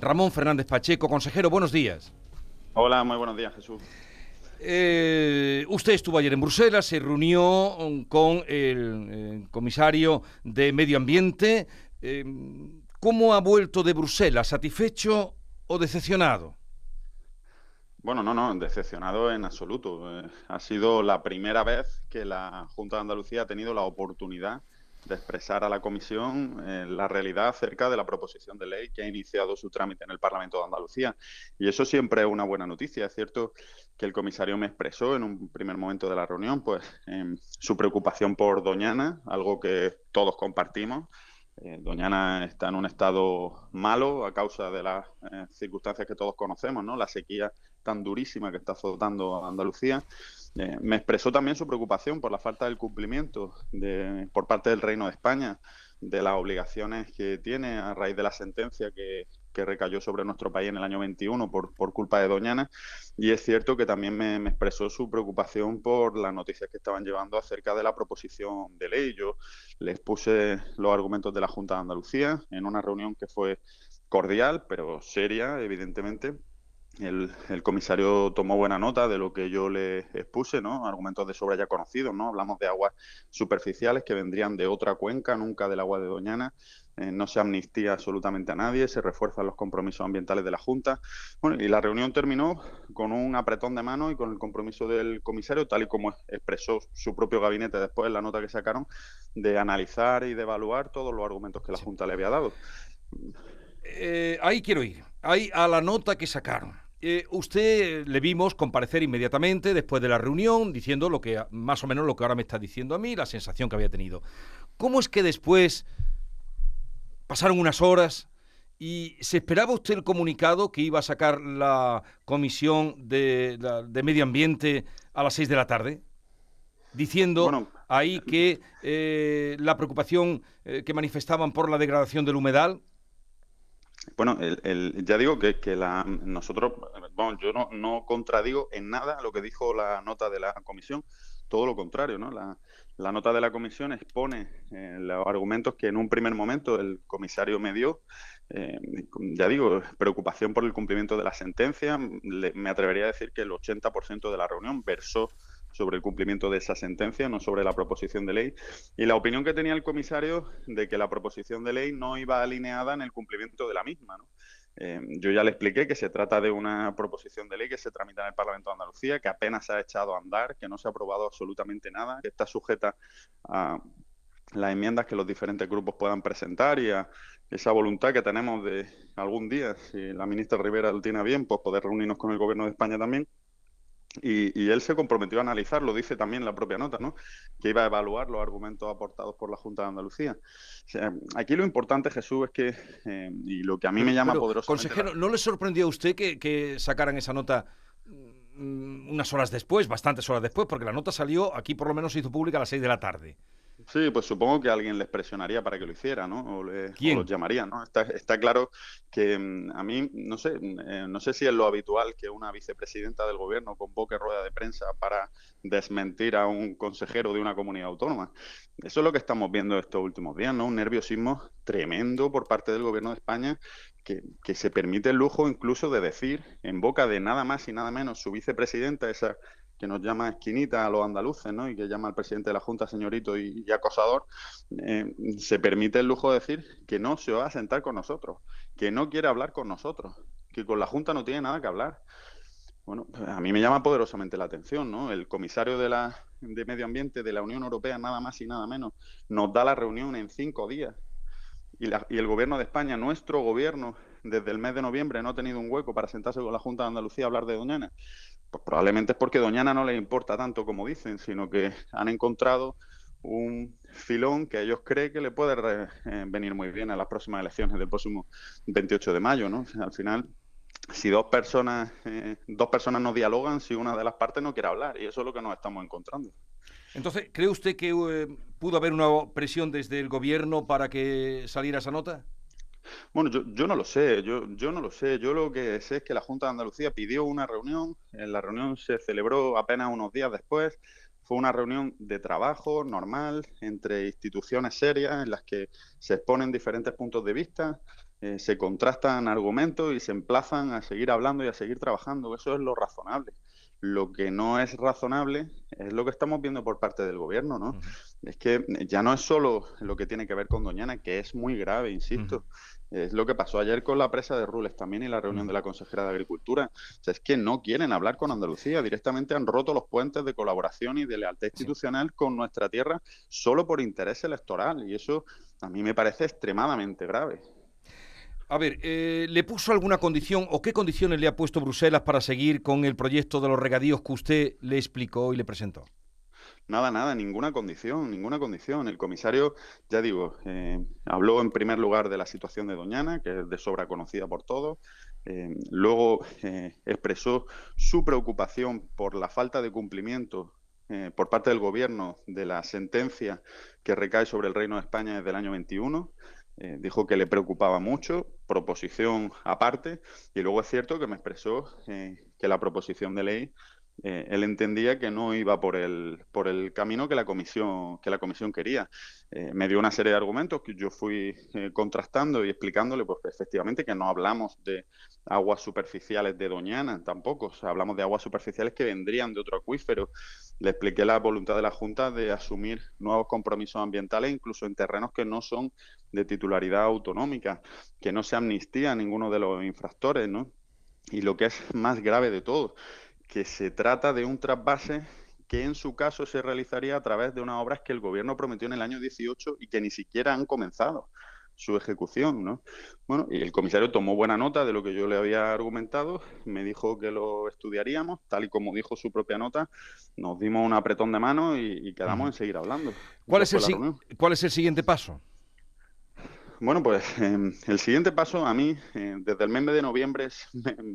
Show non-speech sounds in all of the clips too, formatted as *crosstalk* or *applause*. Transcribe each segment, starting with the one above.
Ramón Fernández Pacheco. Consejero, buenos días. Hola, muy buenos días, Jesús. Eh, usted estuvo ayer en Bruselas, se reunió con el, eh, comisario de Medio Ambiente. Eh, ¿Cómo ha vuelto de Bruselas? ¿Satisfecho o decepcionado? Bueno, no, no, decepcionado en absoluto. ha sido la primera vez que la Junta de Andalucía ha tenido la oportunidad de expresar a la Comisión eh, la realidad acerca de la proposición de ley que ha iniciado su trámite en el Parlamento de Andalucía. Y eso siempre es una buena noticia. Es cierto que el comisario me expresó en un primer momento de la reunión pues, su preocupación por Doñana, algo que todos compartimos. Eh, Doñana está en un estado malo a causa de las eh, circunstancias que todos conocemos, ¿no? La sequía tan durísima que está azotando a Andalucía. Eh, me expresó también su preocupación por la falta del cumplimiento de, por parte del Reino de España de las obligaciones que tiene a raíz de la sentencia que, recayó sobre nuestro país en el año 21 por, por culpa de Doñana. Y es cierto que también me, expresó su preocupación por las noticias que estaban llevando acerca de la proposición de ley. Yo les puse los argumentos de la Junta de Andalucía en una reunión que fue cordial, pero seria, evidentemente, el, comisario tomó buena nota de lo que yo le expuse, ¿no? Argumentos de sobra ya conocidos, ¿no? Hablamos de aguas superficiales que vendrían de otra cuenca, nunca del agua de Doñana. Eh, no se amnistía absolutamente a nadie, se refuerzan los compromisos ambientales de la Junta. Bueno, y la reunión terminó con un apretón de mano y con el compromiso del comisario, tal y como expresó su propio gabinete después en la nota que sacaron, de analizar y de evaluar todos los argumentos que la Junta le había dado. Eh, ahí quiero ir, ahí a la nota que sacaron. Eh, usted le vimos comparecer inmediatamente después de la reunión diciendo lo que más o menos lo que ahora me está diciendo a mí, la sensación que había tenido. ¿Cómo es que después pasaron unas horas y se esperaba usted el comunicado que iba a sacar la comisión de, medio ambiente a las seis de la tarde? Diciendo ahí que eh, la preocupación eh, que manifestaban por la degradación del humedal bueno, el, ya digo que, la, nosotros, yo no, no, contradigo en nada lo que dijo la nota de la comisión, todo lo contrario, ¿no? La, nota de la comisión expone eh, los argumentos que en un primer momento el comisario me dio. Eh, ya digo, preocupación por el cumplimiento de la sentencia. me atrevería a decir que el 80% de la reunión versó sobre el cumplimiento de esa sentencia, no sobre la proposición de ley. Y la opinión que tenía el comisario de que la proposición de ley no iba alineada en el cumplimiento de la misma. Eh, yo ya le expliqué que se trata de una proposición de ley que se tramita en el Parlamento de Andalucía, que apenas se ha echado a andar, que no se ha aprobado absolutamente nada, que está sujeta a las enmiendas que los diferentes grupos puedan presentar y a esa voluntad que tenemos de algún día, si la ministra Rivera lo tiene bien, pues poder reunirnos con el Gobierno de España también y, él se comprometió a analizar, lo dice también la propia nota, ¿no? que iba a evaluar los argumentos aportados por la Junta de Andalucía. aquí lo importante, Jesús, es que, eh, y lo que a mí me llama poderosamente... Consejero, ¿no le sorprendió a usted que, sacaran esa nota mm, unas horas después, bastantes horas después? Porque la nota salió, aquí por lo menos se hizo pública a las seis de la tarde. Sí, pues supongo que alguien les presionaría para que lo hiciera, ¿no? O, le, los llamaría, ¿no? Está, está claro que mm, a mí, no sé, eh, no sé si es lo habitual que una vicepresidenta del gobierno convoque rueda de prensa para desmentir a un consejero de una comunidad autónoma. Eso es lo que estamos viendo estos últimos días, ¿no? Un nerviosismo tremendo por parte del gobierno de España que, que, se permite el lujo incluso de decir en boca de nada más y nada menos su vicepresidenta, esa que nos llama esquinita a los andaluces, ¿no? Y que llama al presidente de la Junta señorito y, acosador, eh, se permite el lujo de decir que no se va a sentar con nosotros, que no quiere hablar con nosotros, que con la Junta no tiene nada que hablar. Bueno, a mí me llama poderosamente la atención, ¿no? El comisario de, la, de Medio Ambiente de la Unión Europea, nada más y nada menos, nos da la reunión en cinco días. Y, la, y el gobierno de España, nuestro gobierno, desde el mes de noviembre no ha tenido un hueco para sentarse con la Junta de Andalucía a hablar de Doñana. Pues probablemente es porque Doñana no les importa tanto como dicen, sino que han encontrado un filón que ellos creen que le puede eh, venir muy bien a las próximas elecciones del próximo 28 de mayo, ¿no? al final, si dos personas, eh, dos personas no dialogan, si una de las partes no quiere hablar, y eso es lo que nos estamos encontrando. Entonces, ¿cree usted que eh, pudo haber una presión desde el gobierno para que saliera esa nota? Bueno, yo, yo no lo sé, yo, yo no lo sé. Yo lo que sé es que la Junta de Andalucía pidió una reunión, la reunión se celebró apenas unos días después, fue una reunión de trabajo normal entre instituciones serias en las que se exponen diferentes puntos de vista. eh, se contrastan argumentos y se emplazan a seguir hablando y a seguir trabajando. Eso es lo razonable. Lo que no es razonable es lo que estamos viendo por parte del gobierno, ¿no? Es que ya no es solo lo que tiene que ver con Doñana, que es muy grave, insisto. Es lo que pasó ayer con la presa de Rules también y la reunión de la consejera de Agricultura. O sea, es que no quieren hablar con Andalucía. Directamente han roto los puentes de colaboración y de lealtad institucional con nuestra tierra solo por interés electoral. Y eso a mí me parece extremadamente grave. A ver, eh, ¿le puso alguna condición o qué condiciones le ha puesto Bruselas para seguir con el proyecto de los regadíos que usted le explicó y le presentó? Nada, nada, ninguna condición, ninguna condición. El comisario, ya digo, eh, habló en primer lugar de la situación de Doñana, que es de sobra conocida por todos. Eh, luego expresó su preocupación por la falta de cumplimiento por parte del Gobierno de la sentencia que recae sobre el Reino de España desde el año 21. Eh, dijo que le preocupaba mucho, proposición aparte, y luego es cierto que me expresó eh, que la proposición de ley eh, él entendía que no iba por el, por el camino que la comisión, que la comisión quería. Eh, me dio una serie de argumentos que yo fui eh, contrastando y explicándole, pues efectivamente que no hablamos de aguas superficiales de Doñana tampoco, hablamos de aguas superficiales que vendrían de otro acuífero. Le expliqué la voluntad de la Junta de asumir nuevos compromisos ambientales, incluso en terrenos que no son de titularidad autonómica, que no se amnistía a ninguno de los infractores, ¿no? Y lo que es más grave de todo, que se trata de un trasvase que en su caso se realizaría a través de unas obras que el gobierno prometió en el año 18 y que ni siquiera han comenzado su ejecución, ¿no? Bueno, y el comisario tomó buena nota de lo que yo le había argumentado, me dijo que lo estudiaríamos, tal y como dijo su propia nota, nos dimos un apretón de mano y, quedamos en seguir hablando. ¿Cuál es, el, ¿Cuál es el siguiente paso? Bueno, pues *laughs* em, el siguiente paso a mí, eh, desde el mes de noviembre,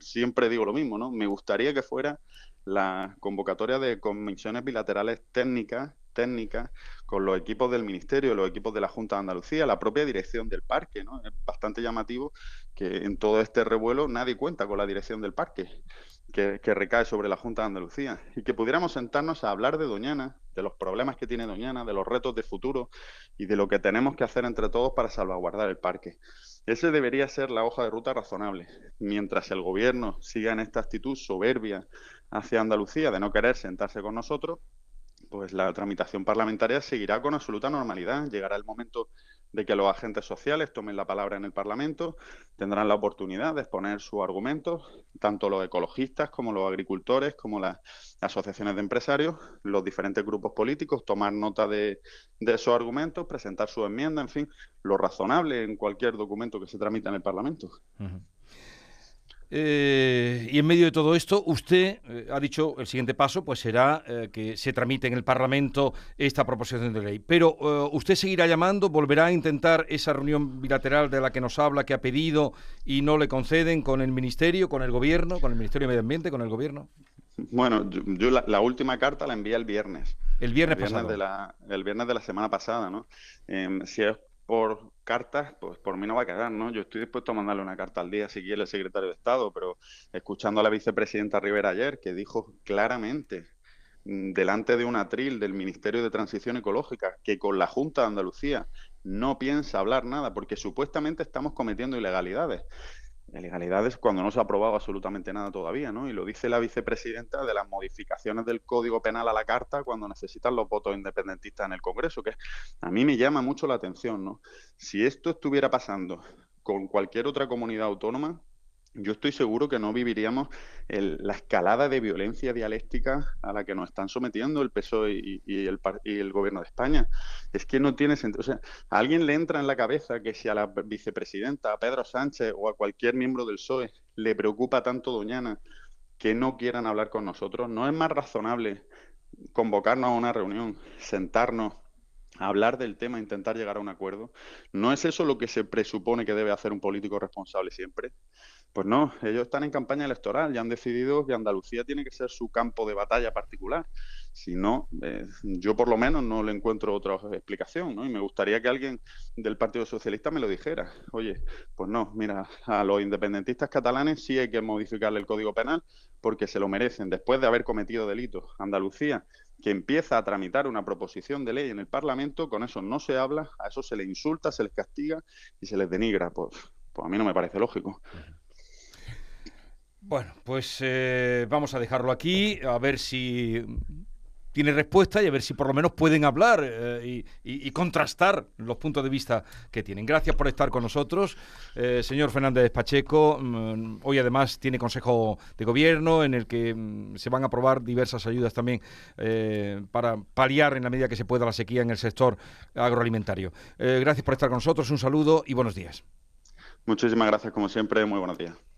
siempre digo lo mismo, ¿no? Me gustaría que fuera la convocatoria de comisiones bilaterales técnicas técnicas con los equipos del Ministerio, los equipos de la Junta de Andalucía, la propia dirección del parque. ¿no? Es bastante llamativo que en todo este revuelo nadie cuenta con la dirección del parque, que, recae sobre la Junta de Andalucía, y que pudiéramos sentarnos a hablar de Doñana, de los problemas que tiene Doñana, de los retos de futuro y de lo que tenemos que hacer entre todos para salvaguardar el parque. Ese debería ser la hoja de ruta razonable. Mientras el gobierno siga en esta actitud soberbia hacia Andalucía de no querer sentarse con nosotros, pues la tramitación parlamentaria seguirá con absoluta normalidad. Llegará el momento de que los agentes sociales tomen la palabra en el Parlamento, tendrán la oportunidad de exponer sus argumentos, tanto los ecologistas como los agricultores, como las asociaciones de empresarios, los diferentes grupos políticos, tomar nota de, esos argumentos, presentar su enmienda, en fin, lo razonable en cualquier documento que se tramita en el Parlamento. Eh, y en medio de todo esto, usted eh, ha dicho el siguiente paso, pues será eh, que se tramite en el Parlamento esta proposición de ley. Pero usted seguirá llamando, volverá a intentar esa reunión bilateral de la que nos habla, que ha pedido y no le conceden con el Ministerio, con el Gobierno, con el Ministerio de Medio Ambiente, con el Gobierno. Bueno, yo, la, última carta la envié el viernes. El viernes, pasado. De la, el viernes de la semana pasada, ¿no? Em, si es por cartas, pues por mí no va a quedar, ¿no? Yo estoy dispuesto a mandarle una carta al día si quiere el secretario de Estado, pero escuchando a la vicepresidenta Rivera ayer, que dijo claramente mm, delante de un atril del Ministerio de Transición Ecológica que con la Junta de Andalucía no piensa hablar nada porque supuestamente estamos cometiendo ilegalidades ilegalidades cuando no se ha aprobado absolutamente nada todavía, ¿no? Y lo dice la vicepresidenta de las modificaciones del Código Penal a la Carta cuando necesitan los votos independentistas en el Congreso, que a mí me llama mucho la atención, ¿no? Si esto estuviera pasando con cualquier otra comunidad autónoma, yo estoy seguro que no viviríamos la escalada de violencia dialéctica a la que nos están sometiendo el PSOE y, el, y, el, gobierno de España. Es que no tiene sentido. O sea, a alguien le entra en la cabeza que si a la vicepresidenta, a Pedro Sánchez o a cualquier miembro del PSOE le preocupa tanto Doñana que no quieran hablar con nosotros, no es más razonable convocarnos a una reunión, sentarnos hablar del tema, intentar llegar a un acuerdo. ¿No es eso lo que se presupone que debe hacer un político responsable siempre? Pues no, ellos están en campaña electoral y han decidido que Andalucía tiene que ser su campo de batalla particular. Si no, eh, yo por lo menos no le encuentro otra explicación, ¿no? Y me gustaría que alguien del Partido Socialista me lo dijera. Oye, pues no, mira, a los independentistas catalanes sí hay que modificarle el Código Penal porque se lo merecen después de haber cometido delitos. Andalucía que empieza a tramitar una proposición de ley en el Parlamento, con eso no se habla, a eso se les insulta, se les castiga y se les denigra. Pues, pues a mí no me parece lógico. Bueno, pues eh, vamos a dejarlo aquí, a ver si tiene respuesta y a ver si por lo menos pueden hablar eh, y, contrastar los puntos de vista que tienen. Gracias por estar con nosotros. Eh, señor Fernández Pacheco, mm, hoy además tiene Consejo de Gobierno en el que mm, se van a aprobar diversas ayudas también para paliar en la medida que se pueda la sequía en el sector agroalimentario. gracias por estar con nosotros, un saludo y buenos días. Muchísimas gracias como siempre, muy buenos días.